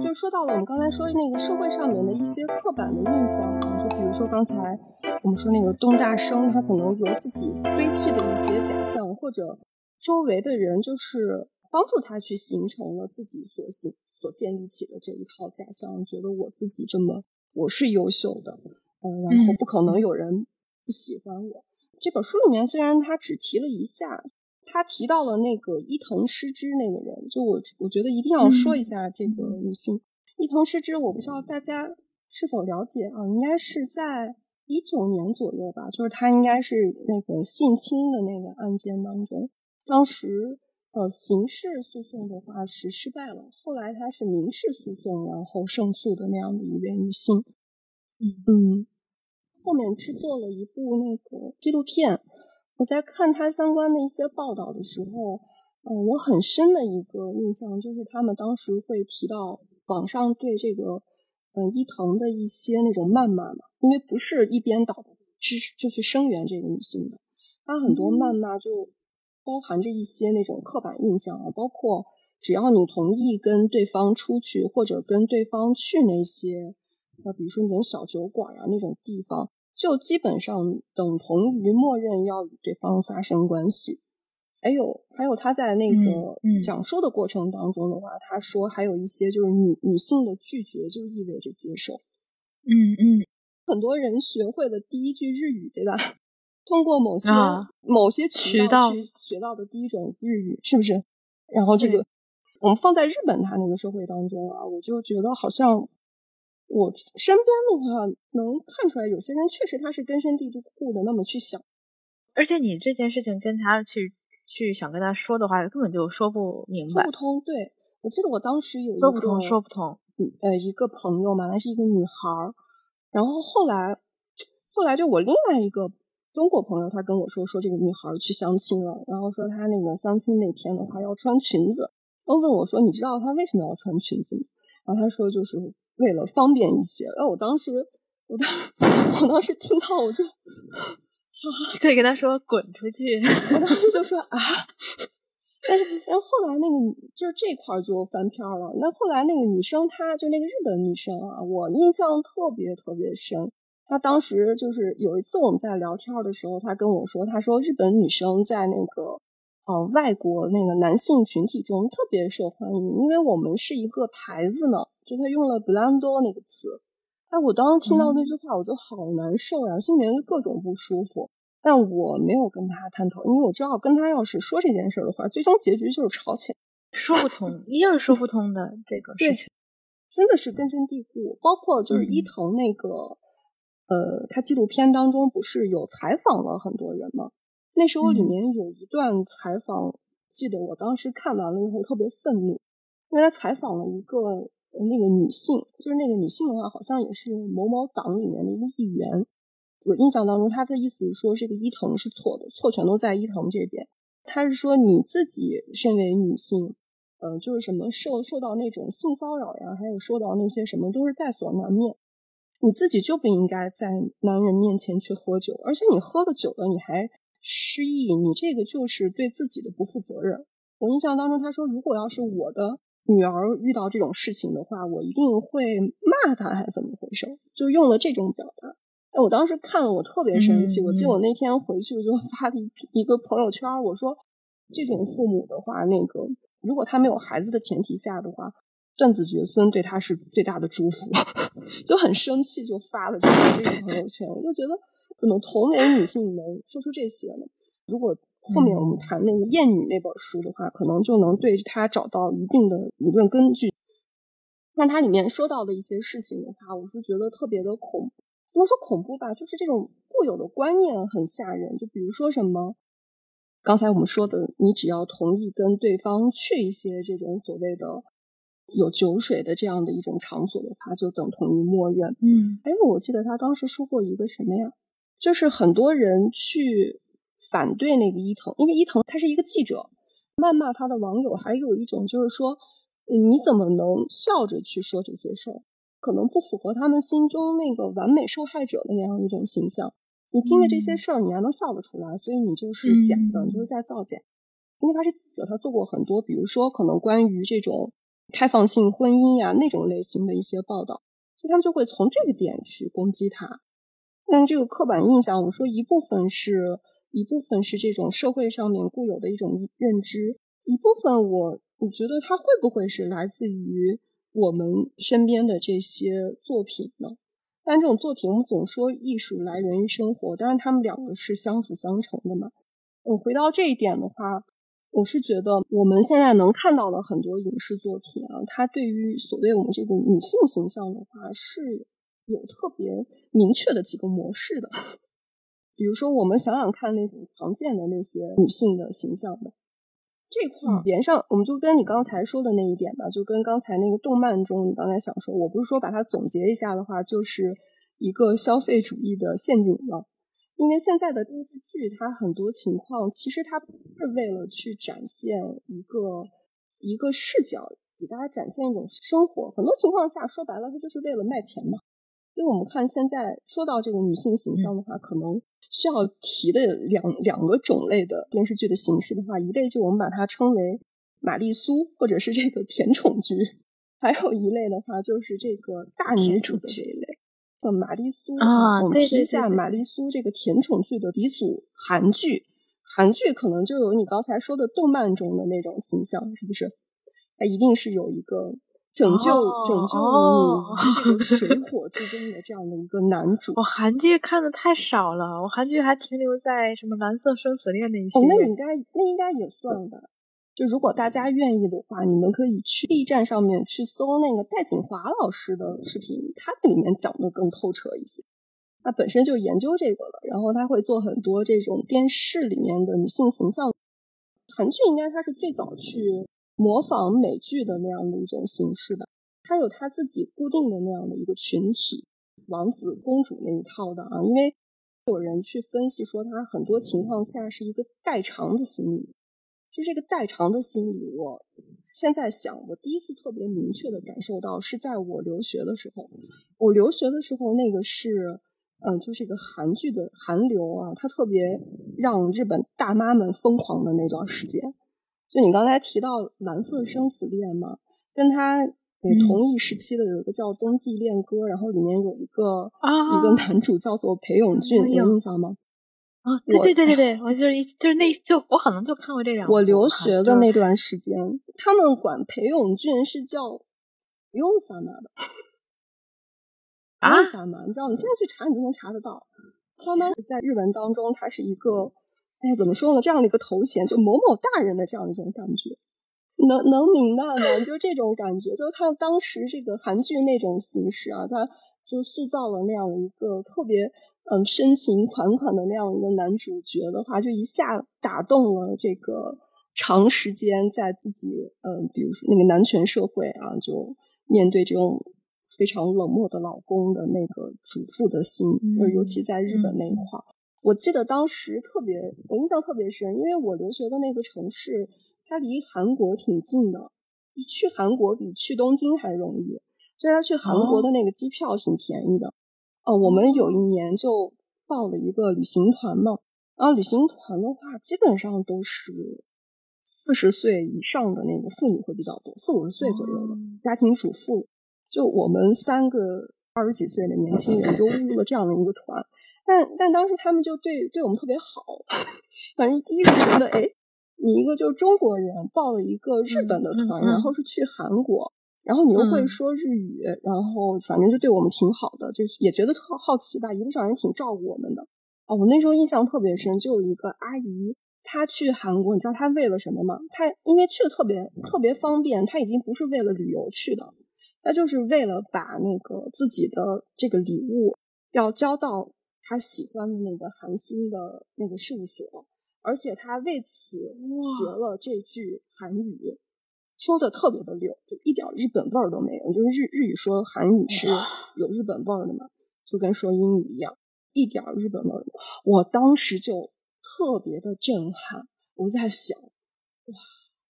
就说到了我们刚才说那个社会上面的一些刻板的印象啊，就比如说刚才我们说那个东大生，他可能有自己堆砌的一些假象，或者周围的人就是帮助他去形成了自己所形所建立起的这一套假象，觉得我自己这么我是优秀的，嗯，然后不可能有人不喜欢我。这本书里面虽然他只提了一下。他提到了那个伊藤诗织那个人，就我我觉得一定要说一下这个女性伊藤诗织。我不知道大家是否了解啊？应该是在一九年左右吧，就是她应该是那个性侵的那个案件当中，当时呃刑事诉讼的话是失败了，后来她是民事诉讼然后胜诉的那样的一位女性。嗯嗯，后面制作了一部那个纪录片。我在看他相关的一些报道的时候，嗯，我很深的一个印象就是他们当时会提到网上对这个，嗯，伊藤的一些那种谩骂嘛，因为不是一边倒去就去声援这个女性的，他很多谩骂就包含着一些那种刻板印象啊，包括只要你同意跟对方出去或者跟对方去那些，呃，比如说那种小酒馆啊那种地方。就基本上等同于默认要与对方发生关系，还有还有他在那个讲述的过程当中的话，他说还有一些就是女女性的拒绝就意味着接受，嗯嗯，很多人学会了第一句日语，对吧？通过某些某些渠道去学到的第一种日语，是不是？然后这个我们放在日本他那个社会当中啊，我就觉得好像。我身边的话，能看出来有些人确实他是根深蒂固的那么去想，而且你这件事情跟他去去想跟他说的话，根本就说不明白，说不通。对我记得我当时有一个说不通，说不通。呃，一个朋友嘛，那是一个女孩儿，然后后来后来就我另外一个中国朋友，他跟我说说这个女孩去相亲了，然后说她那个相亲那天的话要穿裙子，然后问我说你知道她为什么要穿裙子吗？然后他说就是。为了方便一些，然后我当时，我当，我当时听到我就，可以跟他说滚出去。我当时就说啊，但是，然后后来那个就是这块就翻篇了。那后来那个女生，她就那个日本女生啊，我印象特别特别深。她当时就是有一次我们在聊天的时候，她跟我说，她说日本女生在那个呃外国那个男性群体中特别受欢迎，因为我们是一个牌子呢。就他用了 “blando” 那个词，哎，我当时听到那句话，我就好难受呀，心里面就各种不舒服。但我没有跟他探讨，因为我知道跟他要是说这件事的话，最终结局就是吵起来，说不通，一定是说不通的这个事情，真的是根深蒂固。包括就是伊藤那个，呃，他纪录片当中不是有采访了很多人吗？那时候里面有一段采访，记得我当时看完了以后特别愤怒，因为他采访了一个。那个女性，就是那个女性的话，好像也是某某党里面的一个议员。我印象当中，他的意思是说，这个伊藤是错的，错全都在伊藤这边。他是说，你自己身为女性，呃，就是什么受受到那种性骚扰呀，还有受到那些什么，都是在所难免。你自己就不应该在男人面前去喝酒，而且你喝了酒了，你还失忆，你这个就是对自己的不负责任。我印象当中，他说，如果要是我的。女儿遇到这种事情的话，我一定会骂她，还是怎么回事？就用了这种表达。哎，我当时看了，我特别生气。我记得我那天回去，我就 发了一一个朋友圈，我说：这种父母的话，那个如果他没有孩子的前提下的话，断子绝孙对他是最大的祝福。就很生气，就发了这个这个朋友圈。我就觉得，怎么同龄女性能说出这些呢？如果。后面我们谈那个《艳女》那本书的话，可能就能对他找到一定的理论根据。那它里面说到的一些事情的话，我是觉得特别的恐，不能说恐怖吧，就是这种固有的观念很吓人。就比如说什么，刚才我们说的，你只要同意跟对方去一些这种所谓的有酒水的这样的一种场所的话，就等同于默认。嗯，哎，我记得他当时说过一个什么呀？就是很多人去。反对那个伊藤，因为伊藤他是一个记者，谩骂他的网友还有一种就是说，你怎么能笑着去说这些事儿？可能不符合他们心中那个完美受害者的那样一种形象。你经历这些事儿，你还能笑得出来，所以你就是假的，你就是在造假。因为他是记者，他做过很多，比如说可能关于这种开放性婚姻呀那种类型的一些报道，所以他们就会从这个点去攻击他。但是这个刻板印象，我说一部分是一部分是这种社会上面固有的一种认知，一部分我我觉得它会不会是来自于我们身边的这些作品呢？但这种作品，我们总说艺术来源于生活，当然他们两个是相辅相成的嘛。我回到这一点的话。我是觉得我们现在能看到的很多影视作品啊，它对于所谓我们这个女性形象的话，是有特别明确的几个模式的。比如说，我们想想看那种常见的那些女性的形象的这块儿，连上我们就跟你刚才说的那一点吧，就跟刚才那个动漫中你刚才想说，我不是说把它总结一下的话，就是一个消费主义的陷阱了。因为现在的电视剧，它很多情况其实它不是为了去展现一个一个视角，给大家展现一种生活。很多情况下，说白了，它就是为了卖钱嘛。所以我们看现在说到这个女性形象的话，可能需要提的两两个种类的电视剧的形式的话，一类就我们把它称为玛丽苏，或者是这个甜宠剧；还有一类的话，就是这个大女主的这一类。的玛丽苏啊，我们提一下玛丽苏这个甜宠剧的鼻祖韩剧，韩剧可能就有你刚才说的动漫中的那种形象，是不是？它一定是有一个拯救拯救你这个水 火之中的这样的一个男主。我韩剧看的太少了，我韩剧还停留在什么蓝色生死恋那些。哦，那应该那应该也算吧。就如果大家愿意的话，你们可以去 B 站上面去搜那个戴锦华老师的视频，他那里面讲的更透彻一些。他本身就研究这个的，然后他会做很多这种电视里面的女性形象。韩剧应该他是最早去模仿美剧的那样的一种形式的，他有他自己固定的那样的一个群体，王子公主那一套的啊。因为有人去分析说，他很多情况下是一个代偿的心理。就这个代偿的心理，我现在想，我第一次特别明确的感受到是在我留学的时候。我留学的时候，那个是，嗯，就是一个韩剧的韩流啊，它特别让日本大妈们疯狂的那段时间。就你刚才提到《蓝色生死恋》嘛，跟他同一时期的有一个叫《冬季恋歌》，然后里面有一个一个男主叫做裴勇俊，有印象吗？啊，对对对对，我就是一就是那就我可能就看过这两。我留学的那段时间，他们管裴勇俊是叫用萨玛的啊，用萨玛，你知道，你现在去查你就能查得到。萨玛在日文当中，它是一个哎，怎么说呢？这样的一个头衔，就某某大人的这样的一种感觉，能能明白吗？就这种感觉，就是他当时这个韩剧那种形式啊，他就塑造了那样一个特别。嗯，深情款款的那样一个男主角的话，就一下打动了这个长时间在自己嗯，比如说那个男权社会啊，就面对这种非常冷漠的老公的那个主妇的心，就尤其在日本那一块儿，我记得当时特别，我印象特别深，因为我留学的那个城市，它离韩国挺近的，去韩国比去东京还容易，所以他去韩国的那个机票挺便宜的。哦，我们有一年就报了一个旅行团嘛，然后旅行团的话，基本上都是四十岁以上的那个妇女会比较多，四五十岁左右的家庭主妇。就我们三个二十几岁的年轻人就入了这样的一个团，但但当时他们就对对我们特别好，反正一是觉得，哎，你一个就是中国人报了一个日本的团，然后是去韩国。然后你又会说日语，然后反正就对我们挺好的，就也觉得特好奇吧，一路上人挺照顾我们的。哦，我那时候印象特别深，就有一个阿姨，她去韩国，你知道她为了什么吗？她因为去的特别特别方便，她已经不是为了旅游去的，她就是为了把那个自己的这个礼物要交到他喜欢的那个韩星的那个事务所，而且他为此学了这句韩语。说的特别的溜，就一点日本味儿都没有。就是日日语说韩语是有日本味儿的嘛，就跟说英语一样，一点日本味儿。我当时就特别的震撼，我在想，哇，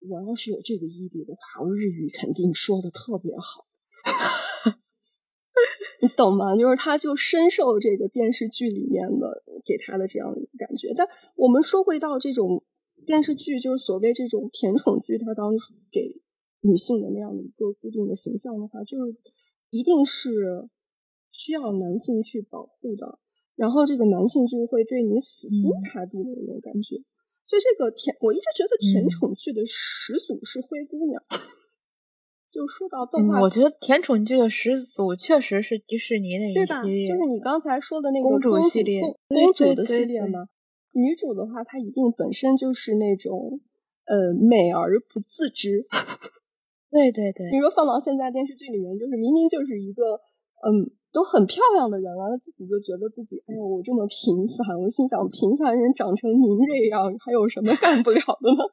我要是有这个毅力的话，我日语肯定说的特别好。你懂吗？就是他就深受这个电视剧里面的给他的这样的一个感觉。但我们说回到这种电视剧，就是所谓这种甜宠剧，它当时给女性的那样的一个固定的形象的话，就是一定是需要男性去保护的，然后这个男性就会对你死心塌地的那种感觉。所以这个甜，我一直觉得甜宠剧的始祖是灰姑娘。就说到动画，我觉得甜宠剧的始祖确实是迪士尼那一系列，就是你刚才说的那个公主系列，公主的系列嘛。女主的话，她一定本身就是那种呃美而不自知。对对对，你说放到现在电视剧里面，就是明明就是一个嗯都很漂亮的人了，她自己就觉得自己哎呦我这么平凡，我心想平凡人长成您这样，还有什么干不了的呢？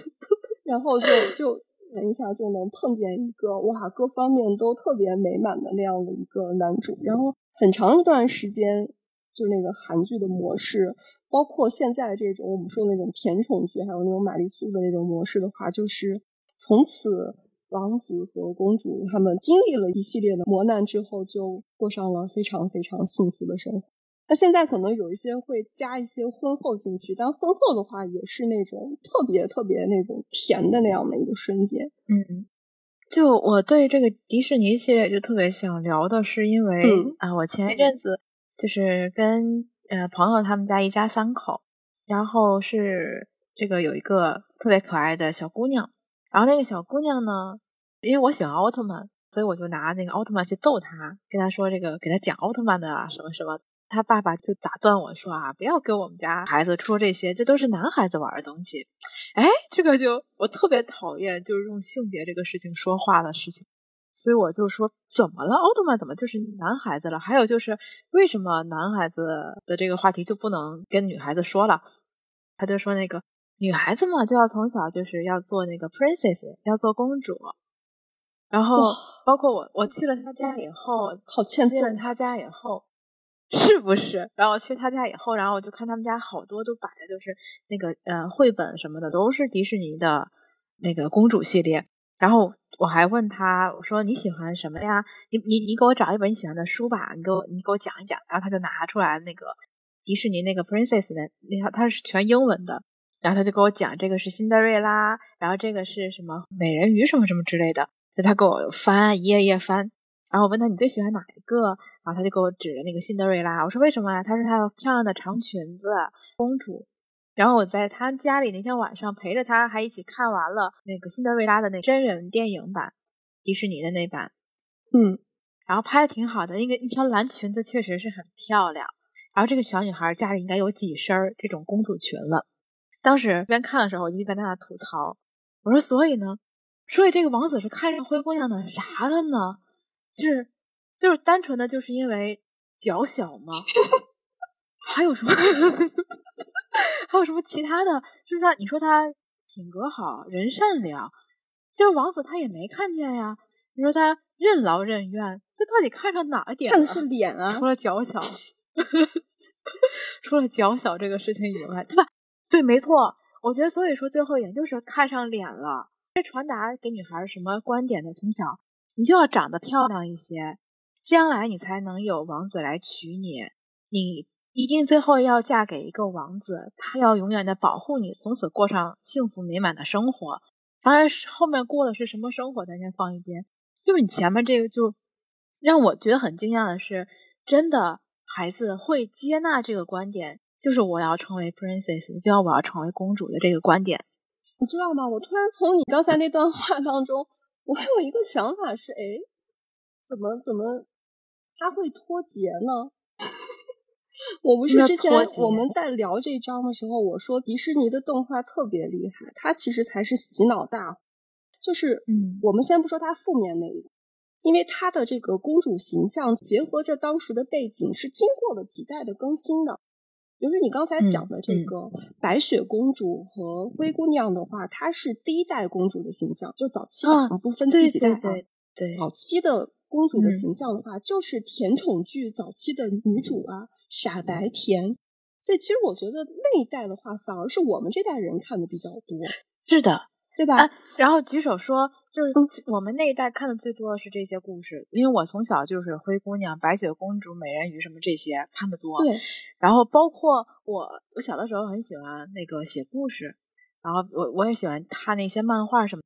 然后就就。一下就能碰见一个哇，各方面都特别美满的那样的一个男主，然后很长一段时间，就那个韩剧的模式，包括现在这种我们说那种甜宠剧，还有那种玛丽苏的那种模式的话，就是从此王子和公主他们经历了一系列的磨难之后，就过上了非常非常幸福的生活。那现在可能有一些会加一些婚后进去，但婚后的话也是那种特别特别那种甜的那样的一个瞬间。嗯，就我对这个迪士尼系列就特别想聊的是，因为啊，我前一阵子就是跟呃朋友他们家一家三口，然后是这个有一个特别可爱的小姑娘，然后那个小姑娘呢，因为我喜欢奥特曼，所以我就拿那个奥特曼去逗她，跟她说这个给她讲奥特曼的啊什么什么。他爸爸就打断我说：“啊，不要跟我们家孩子说这些，这都是男孩子玩的东西。”哎，这个就我特别讨厌，就是用性别这个事情说话的事情。所以我就说：“怎么了？奥特曼怎么就是男孩子了？还有就是为什么男孩子的这个话题就不能跟女孩子说了？”他就说：“那个女孩子嘛，就要从小就是要做那个 princess，要做公主。”然后包括我，我去了他家以后，好欠揍。他家以后。是不是？然后去他家以后，然后我就看他们家好多都摆的就是那个呃绘本什么的，都是迪士尼的那个公主系列。然后我还问他，我说你喜欢什么呀？你你你给我找一本你喜欢的书吧，你给我你给我讲一讲。然后他就拿出来那个迪士尼那个 Princess 的，那套，它是全英文的。然后他就给我讲这个是辛德瑞拉，然后这个是什么美人鱼什么什么之类的。就他给我翻一页页翻。然后我问他你最喜欢哪一个？然后他就给我指着那个辛德瑞拉，我说为什么呀？他说她有漂亮的长裙子，公主。然后我在他家里那天晚上陪着他，还一起看完了那个辛德瑞拉的那真人电影版，迪士尼的那版，嗯，然后拍的挺好的，那个一条蓝裙子确实是很漂亮。然后这个小女孩家里应该有几身这种公主裙了。当时边看的时候，我就边在那吐槽，我说所以呢，所以这个王子是看上灰姑娘的啥了呢？就是。就是单纯的就是因为脚小吗？还有什么？还有什么其他的？就是他，你说他品格好，人善良，就是王子他也没看见呀。你说他任劳任怨，这到底看上哪点？看的是脸啊，除了脚小，除了脚小这个事情以外，对吧？对，没错。我觉得，所以说最后一点就是看上脸了。这传达给女孩什么观点呢？从小你就要长得漂亮一些。将来你才能有王子来娶你，你一定最后要嫁给一个王子，他要永远的保护你，从此过上幸福美满的生活。当然，后面过的是什么生活，咱先放一边。就是你前面这个，就让我觉得很惊讶的是，真的孩子会接纳这个观点，就是我要成为 princess，就要我要成为公主的这个观点。你知道吗？我突然从你刚才那段话当中，我有一个想法是，哎，怎么怎么？他会脱节呢？我不是之前我们在聊这章的时候，我说迪士尼的动画特别厉害，它其实才是洗脑大。就是，嗯，我们先不说它负面那一个，因为它的这个公主形象结合着当时的背景，是经过了几代的更新的。比如说你刚才讲的这个白雪公主和灰姑娘的话，它是第一代公主的形象，就早期的不分第几代啊，对，早期的。公主的形象的话，就是甜宠剧早期的女主啊，傻白甜。所以其实我觉得那一代的话，反而是我们这代人看的比较多。是的，对吧？然后举手说就是我们那一代看的最多的是这些故事，因为我从小就是灰姑娘、白雪公主、美人鱼什么这些看的多。对，然后包括我，我小的时候很喜欢那个写故事，然后我我也喜欢看那些漫画什么。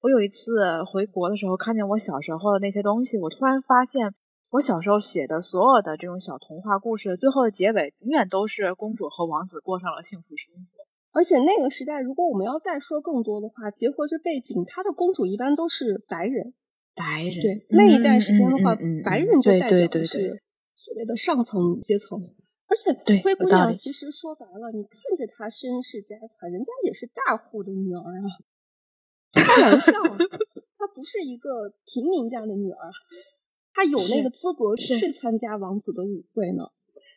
我有一次回国的时候，看见我小时候的那些东西，我突然发现，我小时候写的所有的这种小童话故事，最后的结尾永远都是公主和王子过上了幸福生活。而且那个时代，如果我们要再说更多的话，结合着背景，他的公主一般都是白人，白人对那一代时间的话，白人就代表的是所谓的上层阶层。而且灰姑娘其实说白了，你看着她身世家财，人家也是大户的女儿啊，开玩笑，她不是一个平民家的女儿，她有那个资格去参加王子的舞会呢。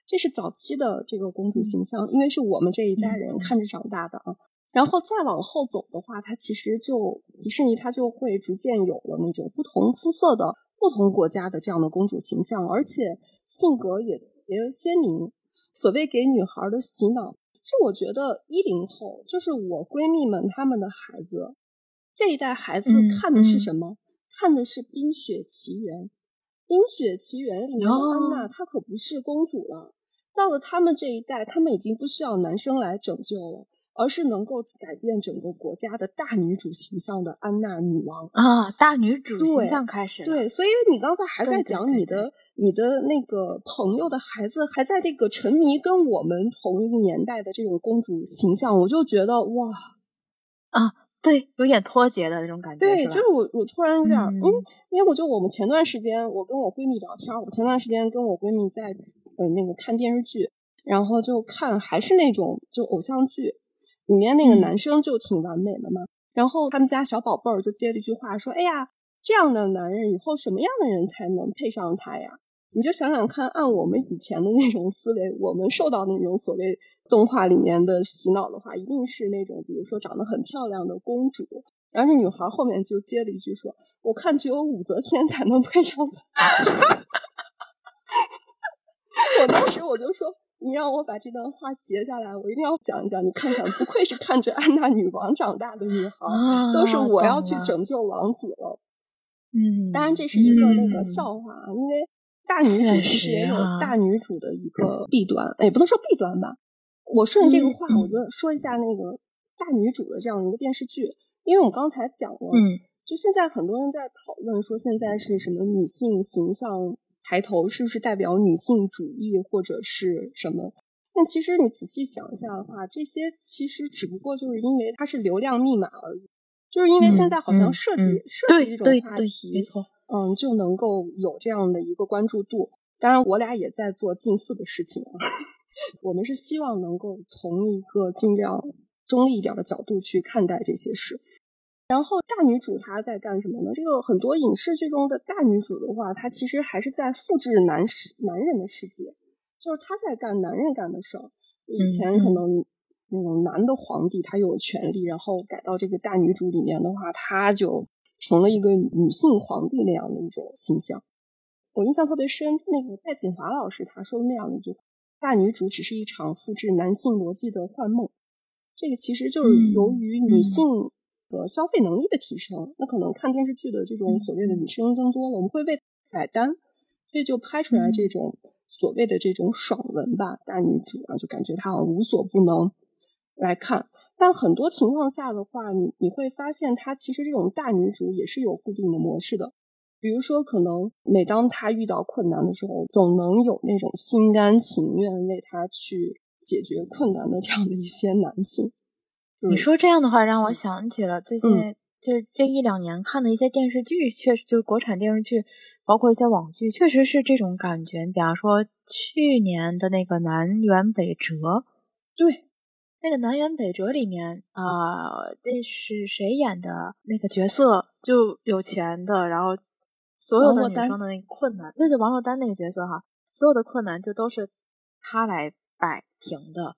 这是早期的这个公主形象，因为是我们这一代人看着长大的啊。然后再往后走的话，它其实就迪士尼它就会逐渐有了那种不同肤色的不同国家的这样的公主形象，而且性格也特别鲜明。所谓给女孩的洗脑，是我觉得一零后就是我闺蜜们她们的孩子这一代孩子看的是什么？看的是《冰雪奇缘》。《冰雪奇缘》里面的安娜，她可不是公主了。到了他们这一代，他们已经不需要男生来拯救了，而是能够改变整个国家的大女主形象的安娜女王啊！大女主形象开始对，所以你刚才还在讲你的你的那个朋友的孩子还在这个沉迷跟我们同一年代的这种公主形象，我就觉得哇啊！对，有点脱节的那种感觉。对，就是我，我突然有点，因为因为我就我们前段时间，我跟我闺蜜聊天，我前段时间跟我闺蜜在呃那个看电视剧，然后就看还是那种就偶像剧，里面那个男生就挺完美的嘛。然后他们家小宝贝儿就接了一句话说：“哎呀，这样的男人以后什么样的人才能配上他呀？”你就想想看，按我们以前的那种思维，我们受到的那种所谓。动画里面的洗脑的话，一定是那种，比如说长得很漂亮的公主。然后这女孩后面就接了一句说：“我看只有武则天才能配上她。”我当时我就说：“你让我把这段话截下来，我一定要讲一讲。你看看，不愧是看着安娜女王长大的女孩，都是我要去拯救王子了。”嗯，当然这是一个那个笑话啊，因为大女主其实也有大女主的一个弊端，也不能说弊端吧。我顺着这个话，我就说一下那个大女主的这样一个电视剧，因为我刚才讲了，嗯，就现在很多人在讨论说现在是什么女性形象抬头，是不是代表女性主义或者是什么？但其实你仔细想一下的话，这些其实只不过就是因为它是流量密码而已，就是因为现在好像涉及涉及这种话题，没错，嗯，就能够有这样的一个关注度。当然，我俩也在做近似的事情啊。我们是希望能够从一个尽量中立一点的角度去看待这些事。然后大女主她在干什么呢？这个很多影视剧中的大女主的话，她其实还是在复制男世男人的世界，就是她在干男人干的事儿。以前可能那种男的皇帝他有权利，然后改到这个大女主里面的话，他就成了一个女性皇帝那样的一种形象。我印象特别深，那个戴锦华老师他说的那样的一句话。大女主只是一场复制男性逻辑的幻梦，这个其实就是由于女性的消费能力的提升，那可能看电视剧的这种所谓的女生增多了，我们会为买单，所以就拍出来这种所谓的这种爽文吧。大女主啊，就感觉她好像无所不能来看，但很多情况下的话，你你会发现，她其实这种大女主也是有固定的模式的。比如说，可能每当她遇到困难的时候，总能有那种心甘情愿为她去解决困难的这样的一些男性。你说这样的话，让我想起了最近就是这一两年看的一些电视剧，确实就是国产电视剧，包括一些网剧，确实是这种感觉。比方说去年的那个《南辕北辙》，对，那个《南辕北辙》里面啊，那是谁演的那个角色？就有钱的，然后。所有的女生的那个困难，那就，王珞丹那个角色哈，所有的困难就都是他来摆平的，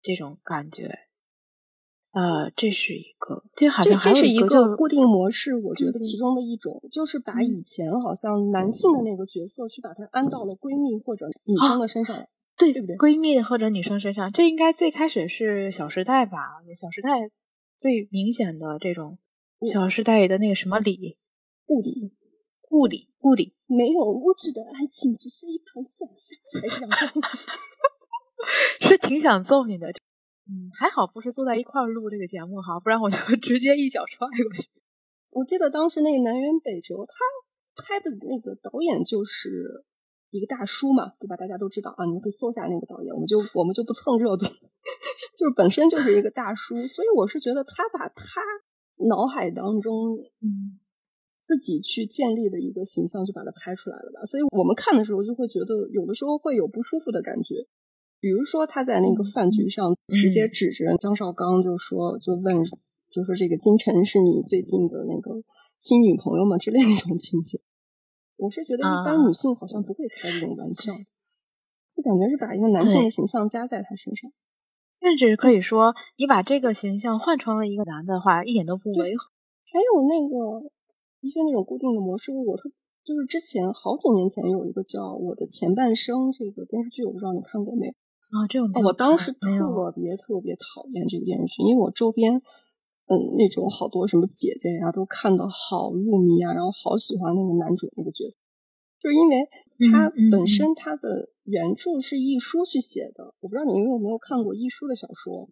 这种感觉。呃，这是一个，这好像这是一个固定模式，我觉得其中的一种就是把以前好像男性的那个角色去把它安到了闺蜜或者女生的身上，对对不对？闺蜜或者女生身上，这应该最开始是《小时代》吧，《小时代》最明显的这种。《小时代》里的那个什么理，物理，物理，物理，没有物质的爱情，只是一盘散沙。还是两说，是挺想揍你的。嗯，还好不是坐在一块儿录这个节目哈，不然我就 直接一脚踹过去。我记得当时那个南辕北辙，他拍的那个导演就是一个大叔嘛，对吧？大家都知道啊，你们可以搜下那个导演，我们就我们就不蹭热度，就是本身就是一个大叔，所以我是觉得他把他脑海当中嗯自己去建立的一个形象就把它拍出来了吧，所以我们看的时候就会觉得有的时候会有不舒服的感觉。比如说，他在那个饭局上直接指着张绍刚就说，就问，就说这个金晨是你最近的那个新女朋友吗？之类那种情节，我是觉得一般女性好像不会开这种玩笑，就感觉是把一个男性的形象加在他身上，甚至可以说，你把这个形象换成了一个男的话，一点都不违和。还有那个一些那种固定的模式，我特。就是之前好几年前有一个叫《我的前半生》这个电视剧，我不知道你看过没有。啊，这种我当时特别特别讨厌这个电视剧，因为我周边，嗯，那种好多什么姐姐呀，都看的好入迷啊，然后好喜欢那个男主那个角色，就是因为他本身他的原著是亦舒去写的，我不知道你有没有看过亦舒的小说？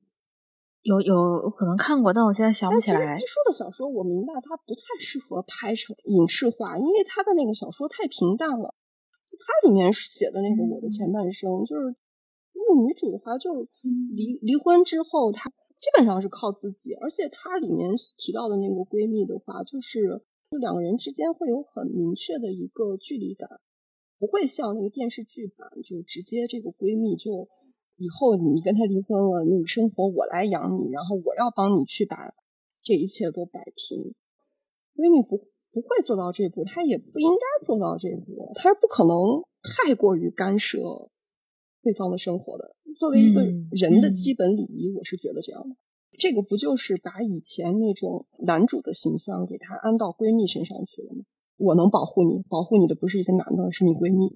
有有可能看过，但我现在想不起来。亦舒的小说我明白，它不太适合拍成影视化，因为他的那个小说太平淡了。就他里面写的那个我的前半生，就是。那个女主的话，就离离婚之后，她基本上是靠自己，而且她里面提到的那个闺蜜的话，就是就两个人之间会有很明确的一个距离感，不会像那个电视剧版，就直接这个闺蜜就以后你跟他离婚了，那个生活我来养你，然后我要帮你去把这一切都摆平。闺蜜不不会做到这步，她也不应该做到这步，她是不可能太过于干涉。对方的生活的，作为一个人的基本礼仪，我是觉得这样的。这个不就是把以前那种男主的形象给他安到闺蜜身上去了吗？我能保护你，保护你的不是一个男的，是你闺蜜。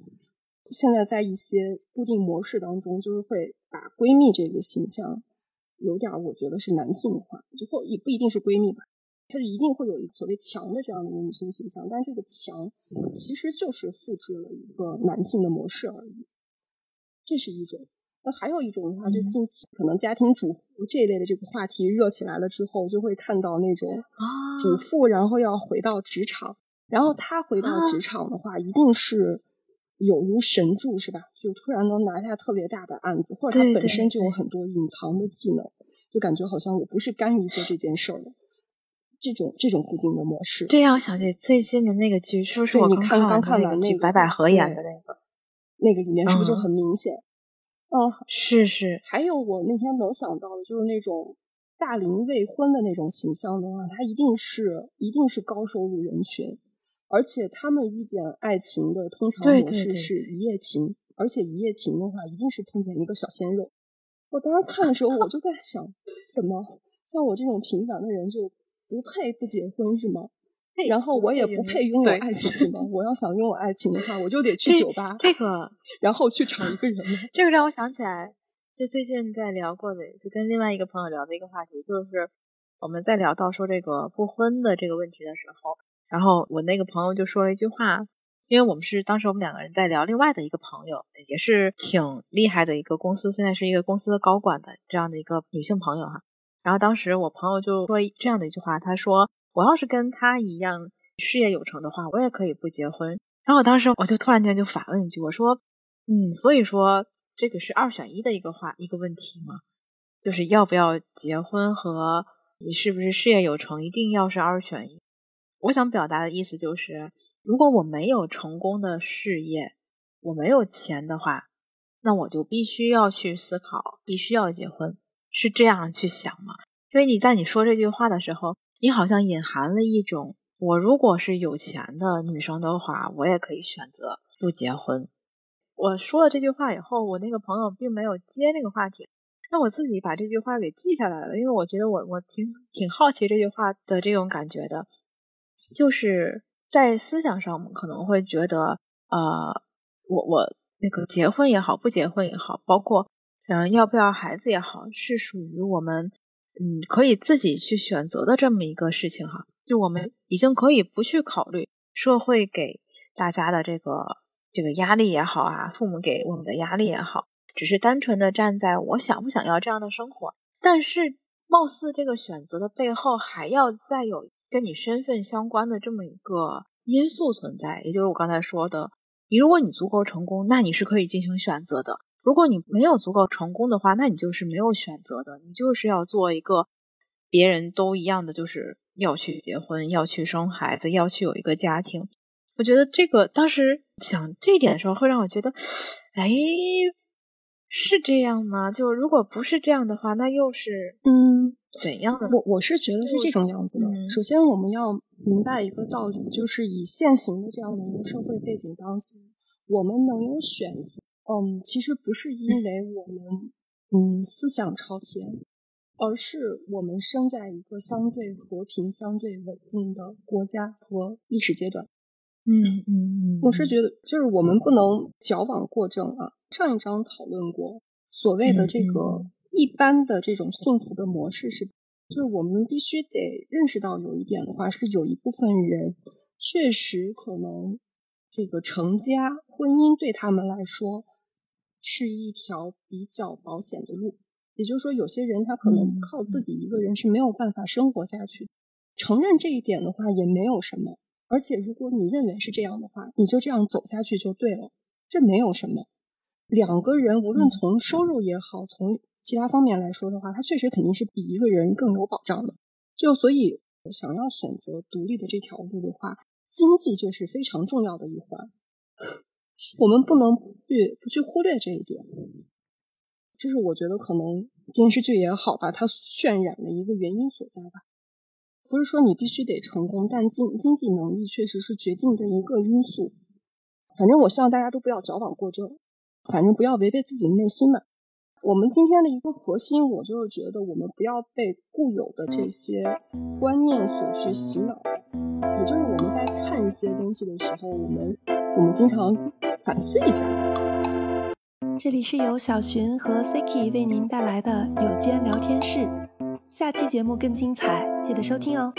现在在一些固定模式当中，就是会把闺蜜这个形象有点，我觉得是男性化，就或也不一定是闺蜜吧，它就一定会有一个所谓强的这样的一个女性形象，但这个强其实就是复制了一个男性的模式而已。这是一种，那还有一种的话，就近期可能家庭主妇这一类的这个话题热起来了之后，就会看到那种主妇，然后要回到职场，然后她回到职场的话，一定是有如神助，是吧？就突然能拿下特别大的案子，或者她本身就有很多隐藏的技能，就感觉好像我不是甘于做这件事儿的，这种这种固定的模式。这样想起最近的那个剧，是不是我刚刚看完那个白百合演的那个？那个里面是不是就很明显？嗯，是是。还有我那天能想到的，就是那种大龄未婚的那种形象的话，他一定是一定是高收入人群，而且他们遇见爱情的通常模式是一夜情，而且一夜情的话，一定是碰见一个小鲜肉。我当时看的时候，我就在想，怎么像我这种平凡的人就不配不结婚是吗？然后我也不配拥有 爱情，是吗？我要想拥有爱情的话，我就得去酒吧，这个，然后去找一个人。这个让我想起来，就最近在聊过的，就跟另外一个朋友聊的一个话题，就是我们在聊到说这个不婚的这个问题的时候，然后我那个朋友就说了一句话，因为我们是当时我们两个人在聊另外的一个朋友，也是挺厉害的一个公司，现在是一个公司的高管的这样的一个女性朋友哈。然后当时我朋友就说这样的一句话，他说。我要是跟他一样事业有成的话，我也可以不结婚。然后我当时我就突然间就反问一句，我说：“嗯，所以说这个是二选一的一个话一个问题吗？就是要不要结婚和你是不是事业有成一定要是二选一？”我想表达的意思就是，如果我没有成功的事业，我没有钱的话，那我就必须要去思考，必须要结婚，是这样去想吗？因为你在你说这句话的时候。你好像隐含了一种，我如果是有钱的女生的话，我也可以选择不结婚。我说了这句话以后，我那个朋友并没有接那个话题，那我自己把这句话给记下来了，因为我觉得我我挺挺好奇这句话的这种感觉的，就是在思想上，我们可能会觉得，呃，我我那个结婚也好，不结婚也好，包括嗯要不要孩子也好，是属于我们。嗯，可以自己去选择的这么一个事情哈，就我们已经可以不去考虑社会给大家的这个这个压力也好啊，父母给我们的压力也好，只是单纯的站在我想不想要这样的生活。但是，貌似这个选择的背后还要再有跟你身份相关的这么一个因素存在，也就是我刚才说的，你如果你足够成功，那你是可以进行选择的；如果你没有足够成功的话，那你就是没有选择的，你就是要做一个别人都一样的，就是要去结婚，要去生孩子，要去有一个家庭。我觉得这个当时想这一点的时候，会让我觉得，哎。是这样吗？就如果不是这样的话，那又是嗯怎样的？我我是觉得是这种样子的。首先，我们要明白一个道理，就是以现行的这样的一个社会背景当下，我们能有选择，嗯，其实不是因为我们嗯思想超前，而是我们生在一个相对和平、相对稳定的国家和历史阶段。嗯嗯嗯，我是觉得，就是我们不能矫枉过正啊。上一章讨论过，所谓的这个一般的这种幸福的模式是，就是我们必须得认识到有一点的话，是有一部分人确实可能这个成家婚姻对他们来说是一条比较保险的路。也就是说，有些人他可能靠自己一个人是没有办法生活下去。承认这一点的话也没有什么，而且如果你认为是这样的话，你就这样走下去就对了，这没有什么。两个人无论从收入也好，从其他方面来说的话，他确实肯定是比一个人更有保障的。就所以，想要选择独立的这条路的话，经济就是非常重要的一环。我们不能去不去忽略这一点，这是我觉得可能电视剧也好吧，它渲染的一个原因所在吧。不是说你必须得成功，但经经济能力确实是决定的一个因素。反正我希望大家都不要矫枉过正。反正不要违背自己的内心嘛。我们今天的一个核心，我就是觉得我们不要被固有的这些观念所去洗脑。也就是我们在看一些东西的时候，我们我们经常反思一下。这里是由小寻和 Siki 为您带来的有间聊天室，下期节目更精彩，记得收听哦。